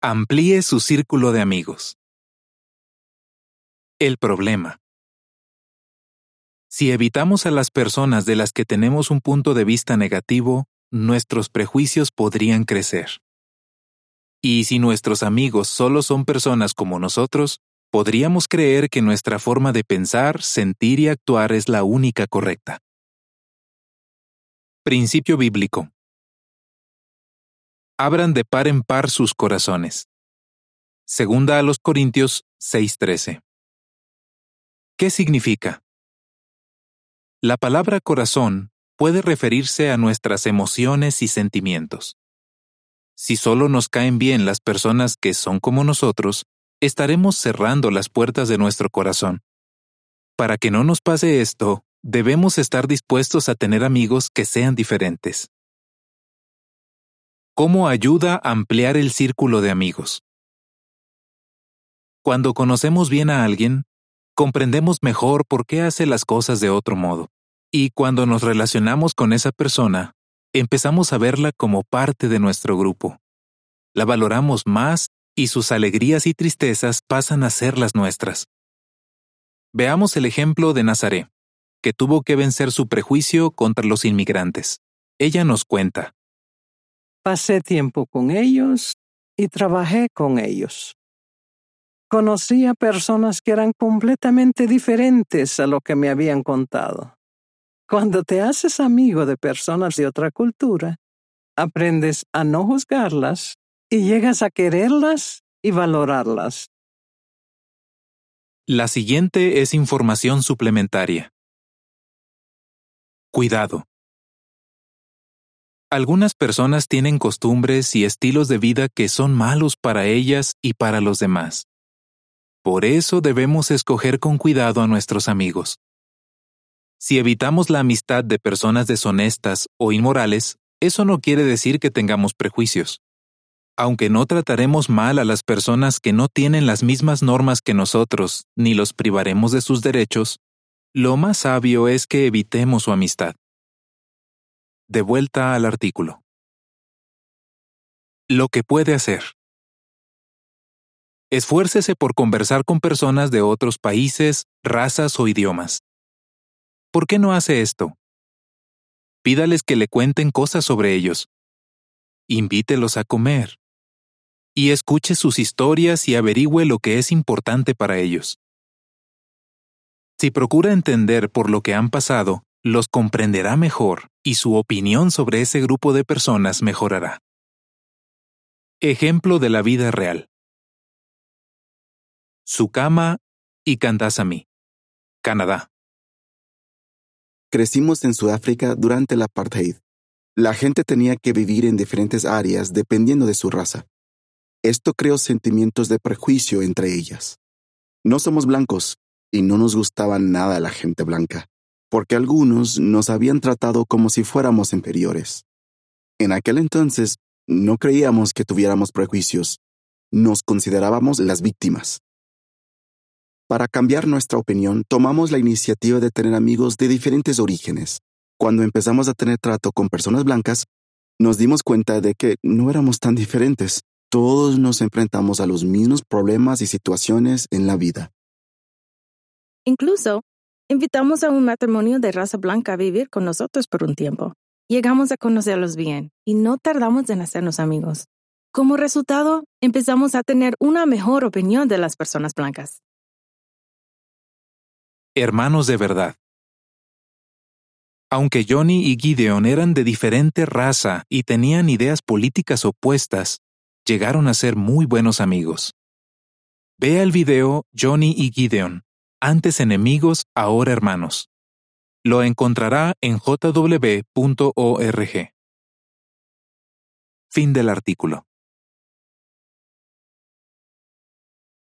Amplíe su círculo de amigos. El problema. Si evitamos a las personas de las que tenemos un punto de vista negativo, nuestros prejuicios podrían crecer. Y si nuestros amigos solo son personas como nosotros, podríamos creer que nuestra forma de pensar, sentir y actuar es la única correcta. Principio bíblico. Abran de par en par sus corazones. Segunda a los Corintios 6:13. ¿Qué significa? La palabra corazón puede referirse a nuestras emociones y sentimientos. Si solo nos caen bien las personas que son como nosotros, estaremos cerrando las puertas de nuestro corazón. Para que no nos pase esto, debemos estar dispuestos a tener amigos que sean diferentes. ¿Cómo ayuda a ampliar el círculo de amigos? Cuando conocemos bien a alguien, comprendemos mejor por qué hace las cosas de otro modo. Y cuando nos relacionamos con esa persona, empezamos a verla como parte de nuestro grupo. La valoramos más y sus alegrías y tristezas pasan a ser las nuestras. Veamos el ejemplo de Nazaret, que tuvo que vencer su prejuicio contra los inmigrantes. Ella nos cuenta. Pasé tiempo con ellos y trabajé con ellos. Conocí a personas que eran completamente diferentes a lo que me habían contado. Cuando te haces amigo de personas de otra cultura, aprendes a no juzgarlas y llegas a quererlas y valorarlas. La siguiente es información suplementaria. Cuidado. Algunas personas tienen costumbres y estilos de vida que son malos para ellas y para los demás. Por eso debemos escoger con cuidado a nuestros amigos. Si evitamos la amistad de personas deshonestas o inmorales, eso no quiere decir que tengamos prejuicios. Aunque no trataremos mal a las personas que no tienen las mismas normas que nosotros, ni los privaremos de sus derechos, lo más sabio es que evitemos su amistad. De vuelta al artículo. Lo que puede hacer. Esfuércese por conversar con personas de otros países, razas o idiomas. ¿Por qué no hace esto? Pídales que le cuenten cosas sobre ellos. Invítelos a comer. Y escuche sus historias y averigüe lo que es importante para ellos. Si procura entender por lo que han pasado, los comprenderá mejor y su opinión sobre ese grupo de personas mejorará. Ejemplo de la vida real. Sukama y Kandasamy, Canadá. Crecimos en Sudáfrica durante el apartheid. La gente tenía que vivir en diferentes áreas dependiendo de su raza. Esto creó sentimientos de prejuicio entre ellas. No somos blancos y no nos gustaba nada la gente blanca, porque algunos nos habían tratado como si fuéramos inferiores. En aquel entonces no creíamos que tuviéramos prejuicios, nos considerábamos las víctimas. Para cambiar nuestra opinión, tomamos la iniciativa de tener amigos de diferentes orígenes. Cuando empezamos a tener trato con personas blancas, nos dimos cuenta de que no éramos tan diferentes. Todos nos enfrentamos a los mismos problemas y situaciones en la vida. Incluso, invitamos a un matrimonio de raza blanca a vivir con nosotros por un tiempo. Llegamos a conocerlos bien y no tardamos en hacernos amigos. Como resultado, empezamos a tener una mejor opinión de las personas blancas hermanos de verdad. Aunque Johnny y Gideon eran de diferente raza y tenían ideas políticas opuestas, llegaron a ser muy buenos amigos. Vea el video Johnny y Gideon, antes enemigos, ahora hermanos. Lo encontrará en jw.org. Fin del artículo.